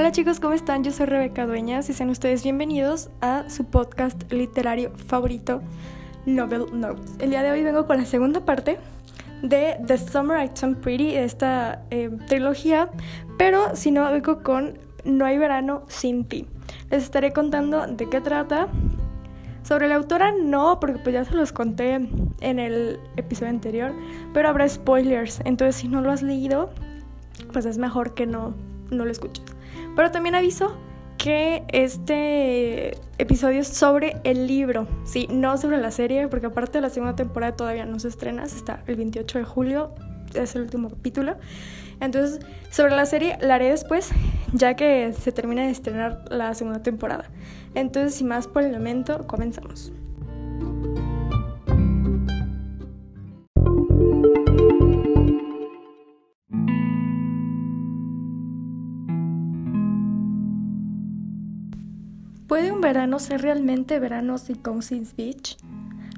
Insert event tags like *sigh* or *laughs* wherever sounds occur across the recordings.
Hola chicos, ¿cómo están? Yo soy Rebeca Dueñas y sean ustedes bienvenidos a su podcast literario favorito, Novel Notes. El día de hoy vengo con la segunda parte de The Summer I Turned Pretty, esta eh, trilogía, pero si no, vengo con No hay verano sin ti. Les estaré contando de qué trata. Sobre la autora no, porque pues ya se los conté en el episodio anterior, pero habrá spoilers, entonces si no lo has leído, pues es mejor que no, no lo escuches. Pero también aviso que este episodio es sobre el libro, sí, no sobre la serie, porque aparte la segunda temporada todavía no se estrena, está el 28 de julio, es el último capítulo. Entonces, sobre la serie la haré después, ya que se termina de estrenar la segunda temporada. Entonces, sin más por el momento, comenzamos. ¿Puede un verano ser realmente verano sin Cousins Beach?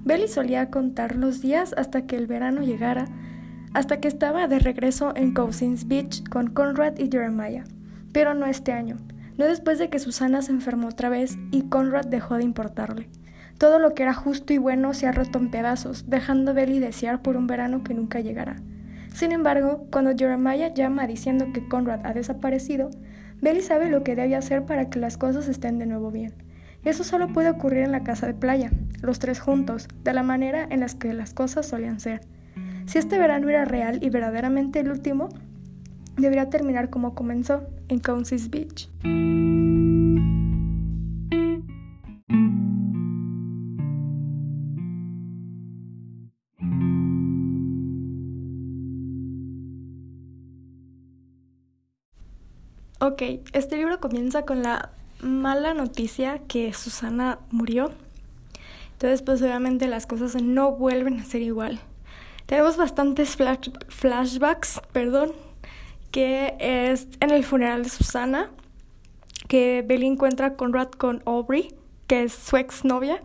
Belly solía contar los días hasta que el verano llegara, hasta que estaba de regreso en Cousins Beach con Conrad y Jeremiah. Pero no este año, no después de que Susana se enfermó otra vez y Conrad dejó de importarle. Todo lo que era justo y bueno se ha roto en pedazos, dejando a Belly desear por un verano que nunca llegará. Sin embargo, cuando Jeremiah llama diciendo que Conrad ha desaparecido, Belly sabe lo que debe hacer para que las cosas estén de nuevo bien. Y eso solo puede ocurrir en la casa de playa, los tres juntos, de la manera en la que las cosas solían ser. Si este verano era real y verdaderamente el último, debería terminar como comenzó, en Council Beach. Ok, este libro comienza con la mala noticia que Susana murió. Entonces, pues obviamente las cosas no vuelven a ser igual. Tenemos bastantes flashbacks, perdón, que es en el funeral de Susana, que Belly encuentra a Conrad con Aubrey, que es su exnovia.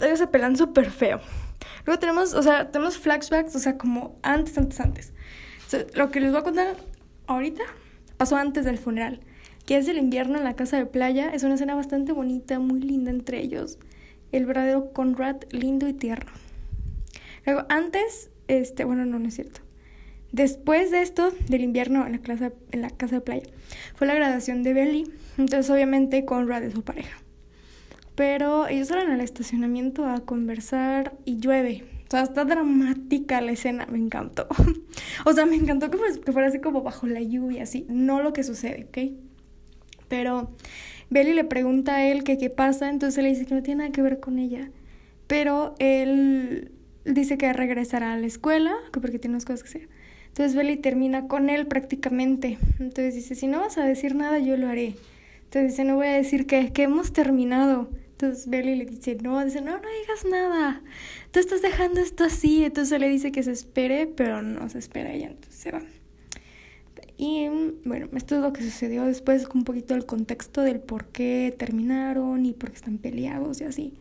Ellos se pelan súper feo. Luego tenemos, o sea, tenemos flashbacks, o sea, como antes, antes, antes. lo que les voy a contar ahorita pasó antes del funeral, que es el invierno en la casa de playa. Es una escena bastante bonita, muy linda entre ellos. El verdadero Conrad, lindo y tierno. Luego, antes, este, bueno, no, no es cierto. Después de esto, del invierno en la, casa, en la casa de playa, fue la graduación de Belly. Entonces, obviamente, Conrad es su pareja. Pero ellos salen al estacionamiento a conversar y llueve. O sea, está dramática la escena, me encantó. *laughs* o sea, me encantó que fuera, que fuera así como bajo la lluvia, así, no lo que sucede, ¿ok? Pero Belly le pregunta a él que qué pasa, entonces él le dice que no tiene nada que ver con ella. Pero él dice que regresará a la escuela, que porque tiene unas cosas que hacer. Entonces Belly termina con él prácticamente. Entonces dice, si no vas a decir nada, yo lo haré. Entonces dice, no voy a decir que, que hemos terminado. Entonces Belly le dice, no, dice, no, no digas nada, tú estás dejando esto así. Entonces le dice que se espere, pero no se espera ella, entonces se va. Y bueno, esto es lo que sucedió después, un poquito el contexto del por qué terminaron y por qué están peleados y así.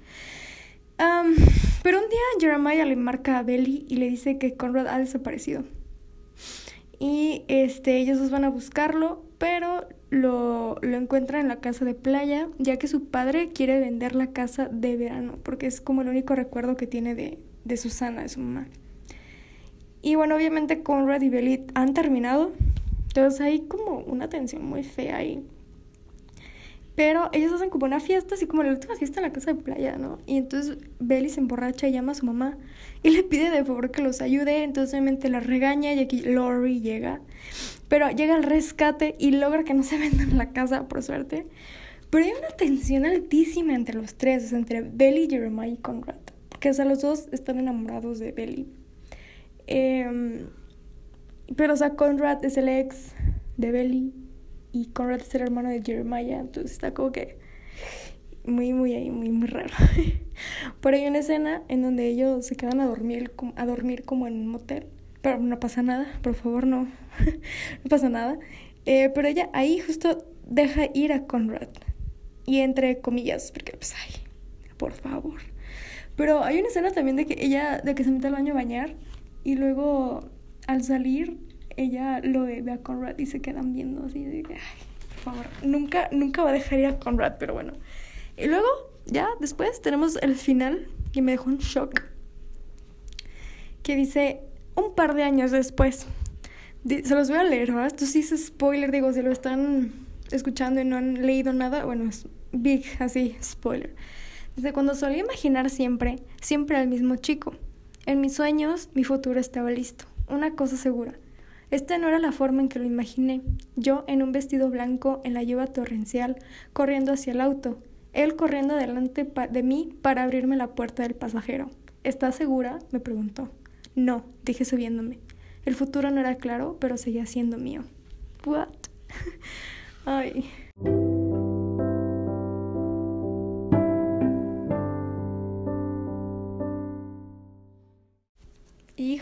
pero un día Jeremiah le marca a Belly y le dice que Conrad ha desaparecido. Y este, ellos dos van a buscarlo, pero lo, lo encuentra en la casa de playa, ya que su padre quiere vender la casa de verano, porque es como el único recuerdo que tiene de, de Susana, de su mamá. Y bueno, obviamente Conrad y Belly han terminado, entonces hay como una tensión muy fea ahí. Pero ellos hacen como una fiesta, así como la última fiesta en la casa de playa, ¿no? Y entonces Belly se emborracha y llama a su mamá y le pide de favor que los ayude. Entonces obviamente la regaña y aquí Lori llega. Pero llega el rescate y logra que no se vendan la casa, por suerte. Pero hay una tensión altísima entre los tres, entre Belly, Jeremiah y Conrad. Porque, o sea, los dos están enamorados de Belly. Em, pero, o sea, Conrad es el ex de Belly y Conrad es el hermano de Jeremiah. Entonces está como que muy, muy ahí, muy, muy raro. *laughs* Pero hay una escena en donde ellos se quedan a dormir, a dormir como en un motel. Pero no pasa nada, por favor, no. *laughs* no pasa nada. Eh, pero ella ahí justo deja ir a Conrad. Y entre comillas, porque pues, ay, por favor. Pero hay una escena también de que ella, de que se mete al baño a bañar. Y luego, al salir, ella lo ve a Conrad y se quedan viendo así de ay. favor. Nunca, nunca va a dejar ir a Conrad, pero bueno. Y luego, ya después tenemos el final que me dejó un shock. Que dice, un par de años después. Se los voy a leer, ¿verdad? Esto sí es spoiler, digo, si lo están escuchando y no han leído nada, bueno, es big, así, spoiler. Desde cuando solía imaginar siempre, siempre al mismo chico. En mis sueños, mi futuro estaba listo. Una cosa segura. Esta no era la forma en que lo imaginé. Yo en un vestido blanco en la lluvia torrencial, corriendo hacia el auto. Él corriendo delante de mí para abrirme la puerta del pasajero. ¿Estás segura? me preguntó. No, dije subiéndome. El futuro no era claro, pero seguía siendo mío. What? *laughs* Ay.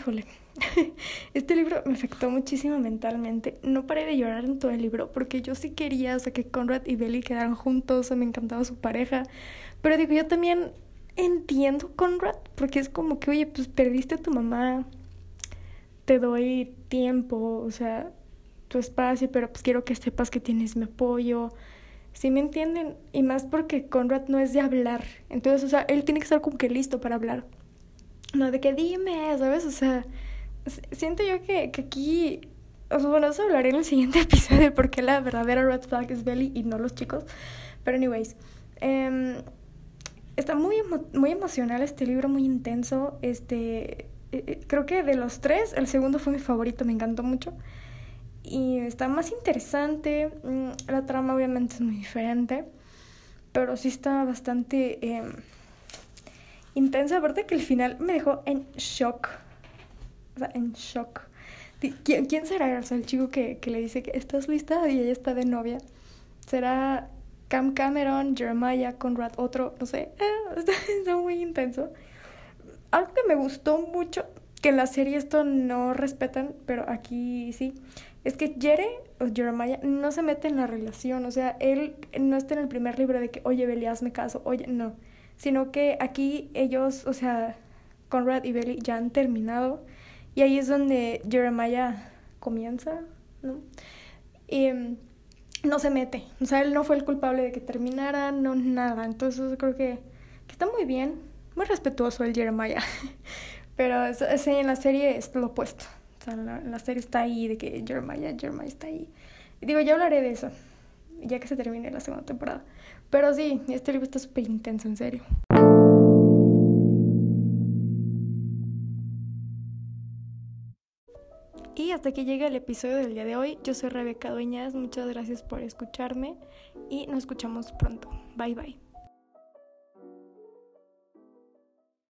Híjole, *laughs* este libro me afectó muchísimo mentalmente. No paré de llorar en todo el libro porque yo sí quería, o sea, que Conrad y Belly quedaran juntos, o me encantaba su pareja. Pero digo, yo también entiendo Conrad porque es como que, oye, pues perdiste a tu mamá, te doy tiempo, o sea, tu espacio, pero pues quiero que sepas que tienes mi apoyo. ¿Sí me entienden? Y más porque Conrad no es de hablar. Entonces, o sea, él tiene que estar como que listo para hablar. No, de que dime, ¿sabes? O sea, siento yo que, que aquí... O sea, bueno, eso hablaré en el siguiente *laughs* episodio porque la verdadera red flag es Belly y no los chicos. Pero anyways, eh, está muy, muy emocional este libro, muy intenso. Este, eh, eh, creo que de los tres, el segundo fue mi favorito, me encantó mucho. Y está más interesante, mm, la trama obviamente es muy diferente, pero sí está bastante em, intensa. Aparte que el final me dejó en shock. O sea, en shock. ¿Quién, quién será? O sea, el chico que, que le dice que estás lista y ella está de novia. ¿Será Cam Cameron, Jeremiah, Conrad, otro? No sé. *laughs* está muy intenso algo que me gustó mucho, que en la serie esto no respetan, pero aquí sí, es que Jere o Jeremiah no se mete en la relación, o sea, él no está en el primer libro de que, oye, Belly, hazme caso, oye, no, sino que aquí ellos, o sea, Conrad y Belly ya han terminado y ahí es donde Jeremiah comienza, ¿no? Y mm, no se mete, o sea, él no fue el culpable de que terminara, no nada, entonces creo que, que está muy bien, muy respetuoso el Jeremiah. *laughs* Pero sí, en la serie es lo opuesto. O sea, la, la serie está ahí de que Jeremiah, Jeremiah está ahí. Digo, ya hablaré de eso, ya que se termine la segunda temporada. Pero sí, este libro está súper intenso, en serio. Y hasta que llega el episodio del día de hoy, yo soy Rebeca Dueñas, muchas gracias por escucharme y nos escuchamos pronto. Bye bye.